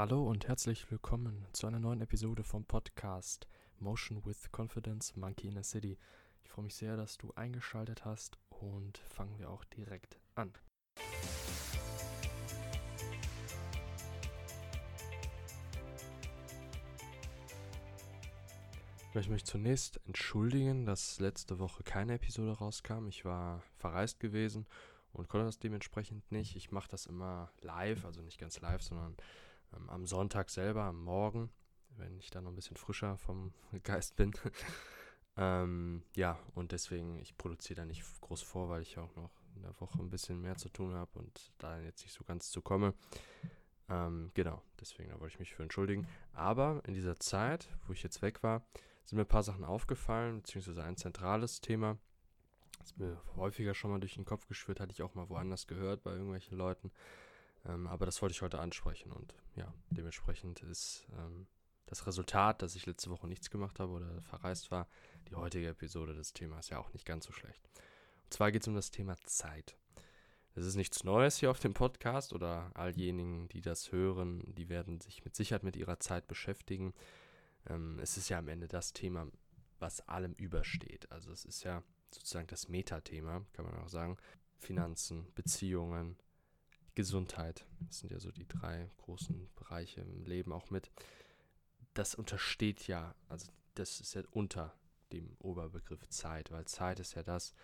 Hallo und herzlich willkommen zu einer neuen Episode vom Podcast Motion with Confidence Monkey in a City. Ich freue mich sehr, dass du eingeschaltet hast und fangen wir auch direkt an. Ich möchte mich zunächst entschuldigen, dass letzte Woche keine Episode rauskam. Ich war verreist gewesen und konnte das dementsprechend nicht. Ich mache das immer live, also nicht ganz live, sondern am Sonntag selber, am Morgen, wenn ich dann noch ein bisschen frischer vom Geist bin. ähm, ja, und deswegen, ich produziere da nicht groß vor, weil ich auch noch in der Woche ein bisschen mehr zu tun habe und da jetzt nicht so ganz zu komme. Ähm, genau, deswegen da wollte ich mich für entschuldigen. Aber in dieser Zeit, wo ich jetzt weg war, sind mir ein paar Sachen aufgefallen, beziehungsweise ein zentrales Thema, das mir häufiger schon mal durch den Kopf geschwirrt, hatte ich auch mal woanders gehört bei irgendwelchen Leuten. Ähm, aber das wollte ich heute ansprechen und ja, dementsprechend ist ähm, das Resultat, dass ich letzte Woche nichts gemacht habe oder verreist war, die heutige Episode des Themas ja auch nicht ganz so schlecht. Und zwar geht es um das Thema Zeit. Es ist nichts Neues hier auf dem Podcast oder all diejenigen, die das hören, die werden sich mit Sicherheit mit ihrer Zeit beschäftigen. Ähm, es ist ja am Ende das Thema, was allem übersteht. Also es ist ja sozusagen das Metathema, kann man auch sagen. Finanzen, Beziehungen, Gesundheit. Das sind ja so die drei großen Bereiche im Leben auch mit. Das untersteht ja, also das ist ja unter dem Oberbegriff Zeit, weil Zeit ist ja das,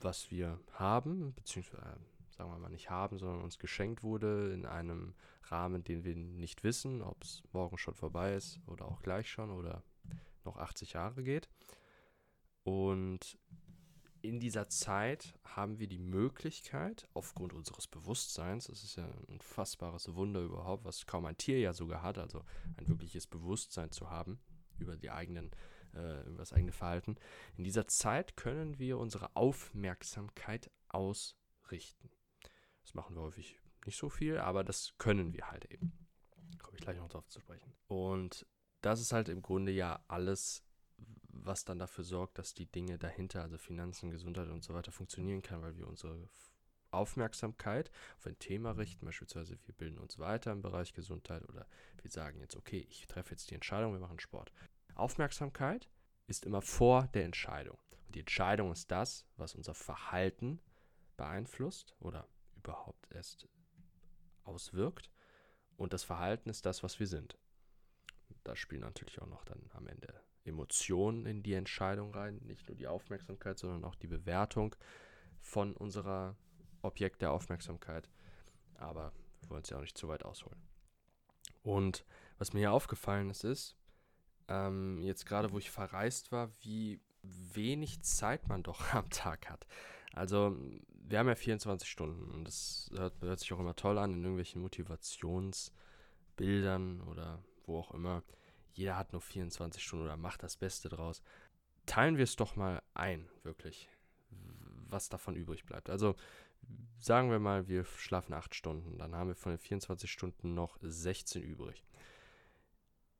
was wir haben, beziehungsweise sagen wir mal nicht haben, sondern uns geschenkt wurde in einem Rahmen, den wir nicht wissen, ob es morgen schon vorbei ist oder auch gleich schon oder noch 80 Jahre geht. Und in dieser Zeit haben wir die Möglichkeit, aufgrund unseres Bewusstseins, das ist ja ein unfassbares Wunder überhaupt, was kaum ein Tier ja sogar hat, also ein wirkliches Bewusstsein zu haben über die eigenen, äh, über das eigene Verhalten. In dieser Zeit können wir unsere Aufmerksamkeit ausrichten. Das machen wir häufig nicht so viel, aber das können wir halt eben. Komme ich gleich noch drauf zu sprechen. Und das ist halt im Grunde ja alles, was dann dafür sorgt, dass die Dinge dahinter, also Finanzen, Gesundheit und so weiter, funktionieren kann, weil wir unsere Aufmerksamkeit auf ein Thema richten, beispielsweise wir bilden uns weiter im Bereich Gesundheit oder wir sagen jetzt, okay, ich treffe jetzt die Entscheidung, wir machen Sport. Aufmerksamkeit ist immer vor der Entscheidung. Und die Entscheidung ist das, was unser Verhalten beeinflusst oder überhaupt erst auswirkt. Und das Verhalten ist das, was wir sind. Da spielen natürlich auch noch dann am Ende Emotionen in die Entscheidung rein. Nicht nur die Aufmerksamkeit, sondern auch die Bewertung von unserer Objekt der Aufmerksamkeit. Aber wir wollen es ja auch nicht zu weit ausholen. Und was mir hier aufgefallen ist, ist, ähm, jetzt gerade wo ich verreist war, wie wenig Zeit man doch am Tag hat. Also, wir haben ja 24 Stunden und das hört, hört, sich auch immer toll an in irgendwelchen Motivationsbildern oder wo auch immer. Jeder hat nur 24 Stunden oder macht das Beste draus. Teilen wir es doch mal ein, wirklich, was davon übrig bleibt. Also, sagen wir mal, wir schlafen 8 Stunden, dann haben wir von den 24 Stunden noch 16 übrig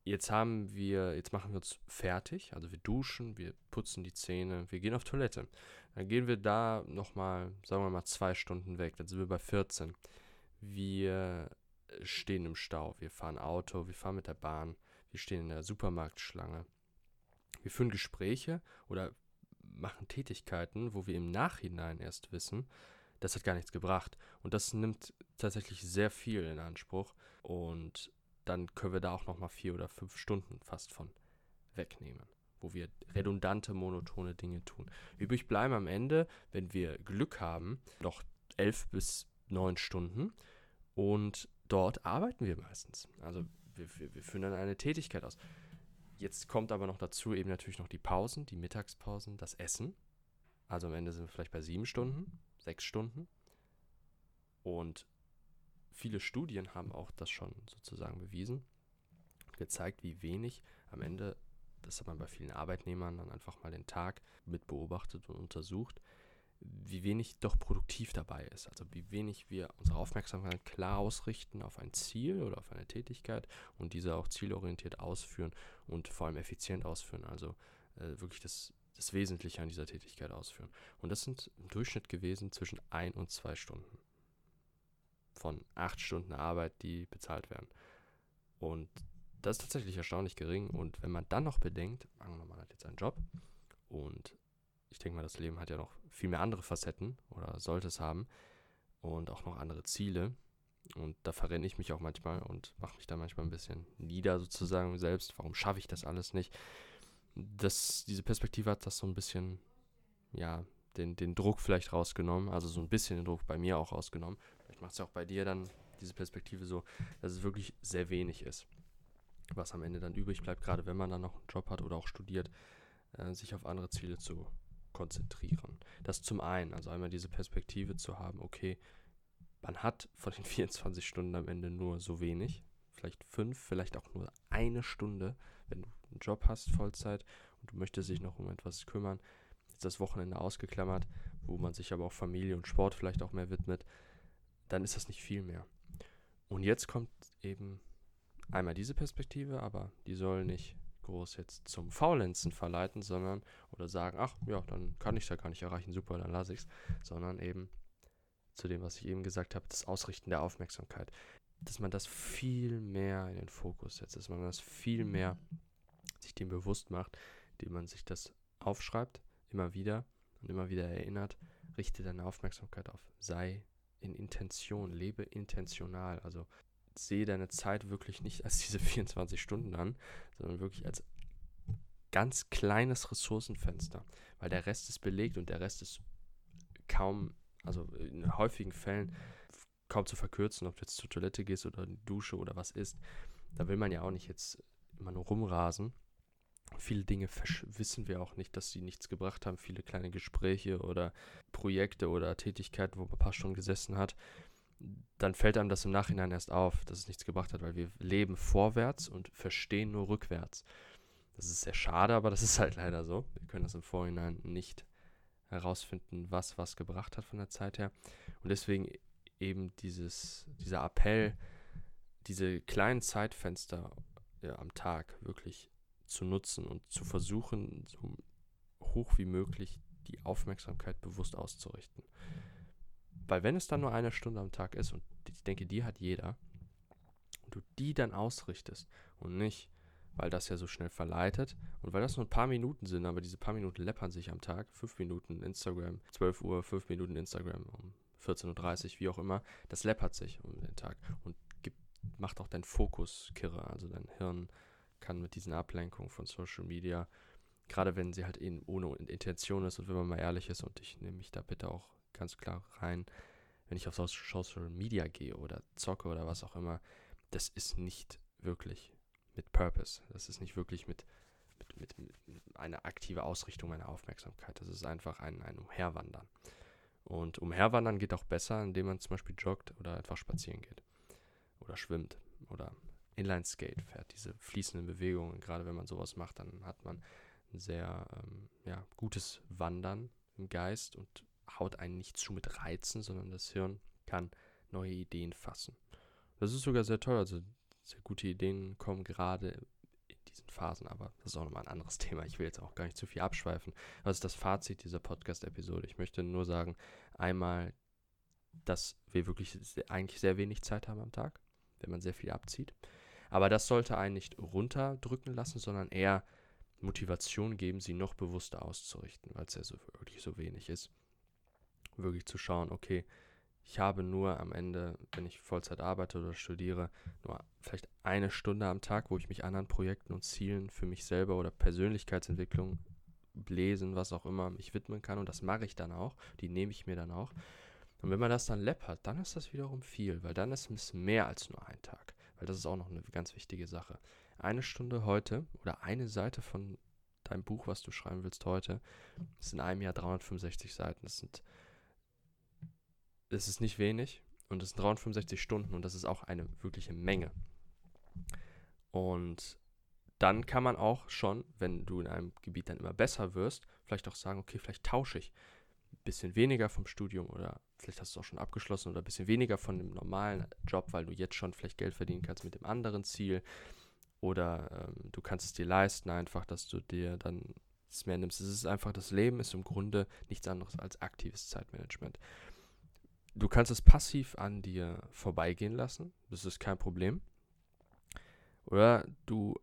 jetzt haben wir, jetzt machen wir uns fertig, also wir duschen, wir putzen die Zähne, wir gehen auf Toilette. Dann gehen wir da nochmal, sagen wir mal, zwei Stunden weg, dann sind wir bei 14. Wir stehen im Stau, wir fahren Auto, wir fahren mit der Bahn, wir stehen in der Supermarktschlange. Wir führen Gespräche oder machen Tätigkeiten, wo wir im Nachhinein erst wissen, das hat gar nichts gebracht. Und das nimmt tatsächlich sehr viel in Anspruch. Und dann können wir da auch nochmal vier oder fünf Stunden fast von wegnehmen, wo wir redundante, monotone Dinge tun. Übrig bleiben am Ende, wenn wir Glück haben, noch elf bis neun Stunden und dort arbeiten wir meistens. Also wir, wir, wir führen dann eine Tätigkeit aus. Jetzt kommt aber noch dazu eben natürlich noch die Pausen, die Mittagspausen, das Essen. Also am Ende sind wir vielleicht bei sieben Stunden, sechs Stunden. Und viele Studien haben auch das schon sozusagen bewiesen, gezeigt, wie wenig am Ende, das hat man bei vielen Arbeitnehmern dann einfach mal den Tag mit beobachtet und untersucht, wie wenig doch produktiv dabei ist. Also wie wenig wir unsere Aufmerksamkeit klar ausrichten auf ein Ziel oder auf eine Tätigkeit und diese auch zielorientiert ausführen und vor allem effizient ausführen. Also äh, wirklich das, das Wesentliche an dieser Tätigkeit ausführen. Und das sind im Durchschnitt gewesen zwischen ein und zwei Stunden von acht Stunden Arbeit, die bezahlt werden. Und das ist tatsächlich erstaunlich gering. Und wenn man dann noch bedenkt, angenommen, man hat jetzt einen Job und ich denke mal, das Leben hat ja noch viel mehr andere Facetten oder sollte es haben und auch noch andere Ziele. Und da verrenne ich mich auch manchmal und mache mich da manchmal ein bisschen nieder sozusagen selbst. Warum schaffe ich das alles nicht? Das, diese Perspektive hat das so ein bisschen, ja, den, den Druck vielleicht rausgenommen. Also so ein bisschen den Druck bei mir auch rausgenommen. Vielleicht macht es ja auch bei dir dann diese Perspektive so, dass es wirklich sehr wenig ist. Was am Ende dann übrig bleibt, gerade wenn man dann noch einen Job hat oder auch studiert, äh, sich auf andere Ziele zu konzentrieren. Das zum einen, also einmal diese Perspektive zu haben, okay, man hat von den 24 Stunden am Ende nur so wenig, vielleicht fünf, vielleicht auch nur eine Stunde, wenn du einen Job hast, Vollzeit, und du möchtest dich noch um etwas kümmern, ist das Wochenende ausgeklammert, wo man sich aber auch Familie und Sport vielleicht auch mehr widmet, dann ist das nicht viel mehr. Und jetzt kommt eben einmal diese Perspektive, aber die soll nicht groß jetzt zum Faulenzen verleiten, sondern oder sagen, ach ja, dann kann ich es ja gar nicht erreichen, super, dann lasse ich es, sondern eben zu dem, was ich eben gesagt habe, das Ausrichten der Aufmerksamkeit. Dass man das viel mehr in den Fokus setzt, dass man das viel mehr sich dem bewusst macht, indem man sich das aufschreibt, immer wieder und immer wieder erinnert, richte deine Aufmerksamkeit auf, sei in Intention, lebe intentional, also sehe deine Zeit wirklich nicht als diese 24 Stunden an, sondern wirklich als ganz kleines Ressourcenfenster, weil der Rest ist belegt und der Rest ist kaum, also in häufigen Fällen kaum zu verkürzen, ob du jetzt zur Toilette gehst oder in die Dusche oder was ist. Da will man ja auch nicht jetzt immer nur rumrasen. Viele Dinge wissen wir auch nicht, dass sie nichts gebracht haben. Viele kleine Gespräche oder Projekte oder Tätigkeiten, wo man ein paar Stunden gesessen hat, dann fällt einem das im Nachhinein erst auf, dass es nichts gebracht hat, weil wir leben vorwärts und verstehen nur rückwärts. Das ist sehr schade, aber das ist halt leider so. Wir können das im Vorhinein nicht herausfinden, was was gebracht hat von der Zeit her. Und deswegen eben dieses, dieser Appell, diese kleinen Zeitfenster ja, am Tag wirklich zu nutzen und zu versuchen, so hoch wie möglich die Aufmerksamkeit bewusst auszurichten. Weil wenn es dann nur eine Stunde am Tag ist, und ich denke, die hat jeder, und du die dann ausrichtest und nicht, weil das ja so schnell verleitet und weil das nur ein paar Minuten sind, aber diese paar Minuten läppern sich am Tag, fünf Minuten Instagram, 12 Uhr, fünf Minuten Instagram um 14.30 Uhr, wie auch immer, das läppert sich um den Tag und gibt, macht auch deinen Fokus kirre, also dein Hirn kann mit diesen Ablenkungen von Social Media, gerade wenn sie halt in, ohne Intention ist und wenn man mal ehrlich ist und ich nehme mich da bitte auch ganz klar rein, wenn ich auf Social Media gehe oder zocke oder was auch immer, das ist nicht wirklich mit Purpose. Das ist nicht wirklich mit, mit, mit, mit einer aktiven Ausrichtung meiner Aufmerksamkeit. Das ist einfach ein, ein Umherwandern. Und Umherwandern geht auch besser, indem man zum Beispiel joggt oder einfach spazieren geht. Oder schwimmt oder Inline-Skate fährt. Diese fließenden Bewegungen, gerade wenn man sowas macht, dann hat man ein sehr ähm, ja, gutes Wandern im Geist und haut einen nicht zu mit Reizen, sondern das Hirn kann neue Ideen fassen. Das ist sogar sehr toll. Also sehr gute Ideen kommen gerade in diesen Phasen, aber das ist auch nochmal ein anderes Thema. Ich will jetzt auch gar nicht zu viel abschweifen. Was ist das Fazit dieser Podcast-Episode? Ich möchte nur sagen, einmal, dass wir wirklich eigentlich sehr wenig Zeit haben am Tag, wenn man sehr viel abzieht. Aber das sollte einen nicht runterdrücken lassen, sondern eher Motivation geben, sie noch bewusster auszurichten, weil es ja so wirklich so wenig ist wirklich zu schauen, okay, ich habe nur am Ende, wenn ich Vollzeit arbeite oder studiere, nur vielleicht eine Stunde am Tag, wo ich mich anderen Projekten und Zielen für mich selber oder Persönlichkeitsentwicklung, Lesen, was auch immer, mich widmen kann. Und das mache ich dann auch. Die nehme ich mir dann auch. Und wenn man das dann läppert, dann ist das wiederum viel, weil dann ist es mehr als nur ein Tag. Weil das ist auch noch eine ganz wichtige Sache. Eine Stunde heute oder eine Seite von deinem Buch, was du schreiben willst heute, ist in einem Jahr 365 Seiten. Das sind es ist nicht wenig und es sind 365 Stunden und das ist auch eine wirkliche Menge. Und dann kann man auch schon, wenn du in einem Gebiet dann immer besser wirst, vielleicht auch sagen, okay, vielleicht tausche ich ein bisschen weniger vom Studium oder vielleicht hast du auch schon abgeschlossen oder ein bisschen weniger von dem normalen Job, weil du jetzt schon vielleicht Geld verdienen kannst mit dem anderen Ziel oder ähm, du kannst es dir leisten einfach, dass du dir dann es mehr nimmst. Es ist einfach, das Leben ist im Grunde nichts anderes als aktives Zeitmanagement du kannst es passiv an dir vorbeigehen lassen. Das ist kein Problem. Oder du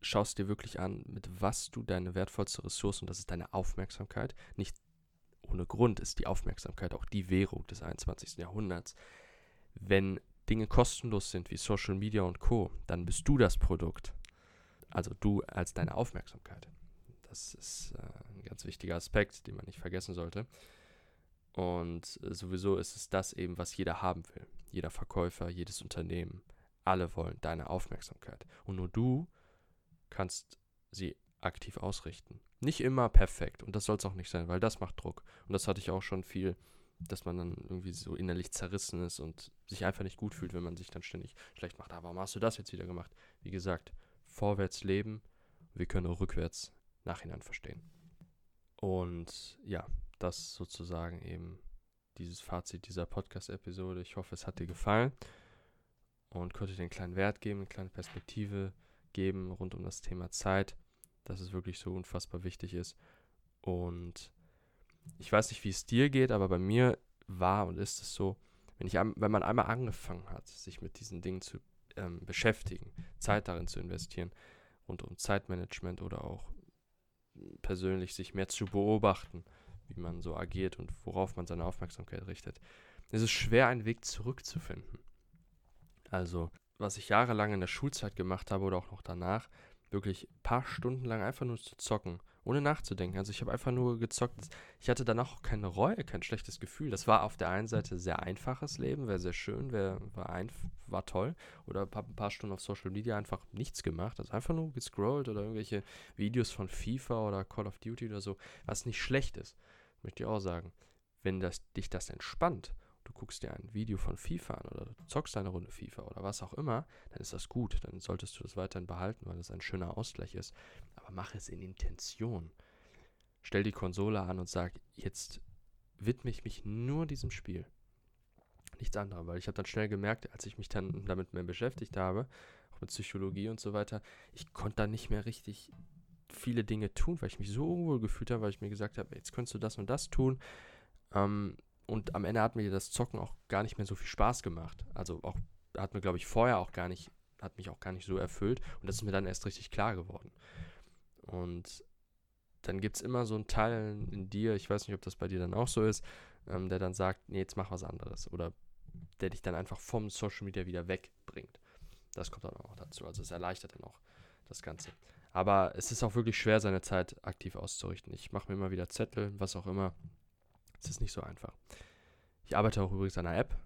schaust dir wirklich an, mit was du deine wertvollste Ressource, und das ist deine Aufmerksamkeit, nicht ohne Grund ist die Aufmerksamkeit auch die Währung des 21. Jahrhunderts. Wenn Dinge kostenlos sind wie Social Media und Co., dann bist du das Produkt. Also du als deine Aufmerksamkeit. Das ist äh, ein ganz wichtiger Aspekt, den man nicht vergessen sollte. Und äh, sowieso ist es das eben, was jeder haben will. Jeder Verkäufer, jedes Unternehmen. Alle wollen deine Aufmerksamkeit. Und nur du kannst sie aktiv ausrichten. Nicht immer perfekt und das soll es auch nicht sein, weil das macht Druck. Und das hatte ich auch schon viel, dass man dann irgendwie so innerlich zerrissen ist und sich einfach nicht gut fühlt, wenn man sich dann ständig schlecht macht. Aber warum hast du das jetzt wieder gemacht? Wie gesagt, vorwärts leben, wir können auch rückwärts nachhinein verstehen. Und ja, das sozusagen eben dieses Fazit dieser Podcast-Episode. Ich hoffe, es hat dir gefallen und konnte dir einen kleinen Wert geben, eine kleine Perspektive geben rund um das Thema Zeit, dass es wirklich so unfassbar wichtig ist. Und ich weiß nicht, wie es dir geht, aber bei mir war und ist es so, wenn, ich, wenn man einmal angefangen hat, sich mit diesen Dingen zu ähm, beschäftigen, Zeit darin zu investieren, rund um Zeitmanagement oder auch persönlich sich mehr zu beobachten, wie man so agiert und worauf man seine Aufmerksamkeit richtet, ist es schwer, einen Weg zurückzufinden. Also was ich jahrelang in der Schulzeit gemacht habe oder auch noch danach, wirklich ein paar Stunden lang einfach nur zu zocken, ohne nachzudenken. Also ich habe einfach nur gezockt. Ich hatte danach auch keine Reue, kein schlechtes Gefühl. Das war auf der einen Seite sehr einfaches Leben, wäre sehr schön, wär, war, ein, war toll. Oder ein paar, ein paar Stunden auf Social Media einfach nichts gemacht. Also einfach nur gescrollt oder irgendwelche Videos von FIFA oder Call of Duty oder so, was nicht schlecht ist, möchte ich auch sagen. Wenn das, dich das entspannt du guckst dir ein Video von FIFA an oder du zockst eine Runde FIFA oder was auch immer, dann ist das gut. Dann solltest du das weiterhin behalten, weil es ein schöner Ausgleich ist. Aber mach es in Intention. Stell die Konsole an und sag, jetzt widme ich mich nur diesem Spiel. Nichts anderem, weil ich habe dann schnell gemerkt, als ich mich dann damit mehr beschäftigt habe, auch mit Psychologie und so weiter, ich konnte da nicht mehr richtig viele Dinge tun, weil ich mich so unwohl gefühlt habe, weil ich mir gesagt habe, jetzt könntest du das und das tun. Ähm, und am Ende hat mir das Zocken auch gar nicht mehr so viel Spaß gemacht. Also auch, hat mir, glaube ich, vorher auch gar nicht, hat mich auch gar nicht so erfüllt. Und das ist mir dann erst richtig klar geworden. Und dann gibt es immer so einen Teil in dir, ich weiß nicht, ob das bei dir dann auch so ist, ähm, der dann sagt, nee, jetzt mach was anderes. Oder der dich dann einfach vom Social Media wieder wegbringt. Das kommt dann auch dazu. Also es erleichtert dann auch das Ganze. Aber es ist auch wirklich schwer, seine Zeit aktiv auszurichten. Ich mache mir immer wieder Zettel, was auch immer. Es ist nicht so einfach. Ich arbeite auch übrigens an einer App,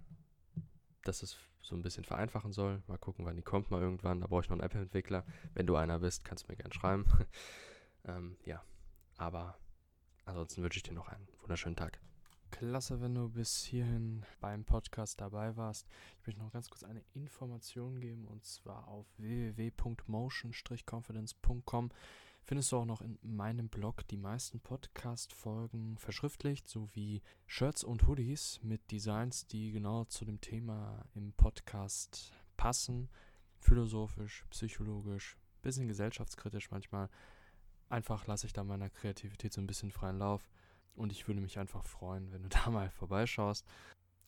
dass es so ein bisschen vereinfachen soll. Mal gucken, wann die kommt, mal irgendwann. Da brauche ich noch einen App-Entwickler. Wenn du einer bist, kannst du mir gerne schreiben. ähm, ja, aber ansonsten wünsche ich dir noch einen wunderschönen Tag. Klasse, wenn du bis hierhin beim Podcast dabei warst. Ich möchte noch ganz kurz eine Information geben und zwar auf www.motion-confidence.com findest du auch noch in meinem Blog die meisten Podcast-Folgen verschriftlicht, sowie Shirts und Hoodies mit Designs, die genau zu dem Thema im Podcast passen. Philosophisch, psychologisch, bisschen gesellschaftskritisch manchmal. Einfach lasse ich da meiner Kreativität so ein bisschen freien Lauf. Und ich würde mich einfach freuen, wenn du da mal vorbeischaust.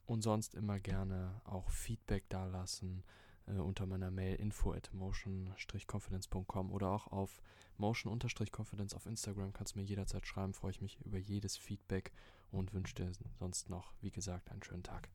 Und sonst immer gerne auch Feedback dalassen äh, unter meiner Mail info at motion-confidence.com oder auch auf motion-confidence auf Instagram kannst du mir jederzeit schreiben. Freue ich mich über jedes Feedback und wünsche dir sonst noch, wie gesagt, einen schönen Tag.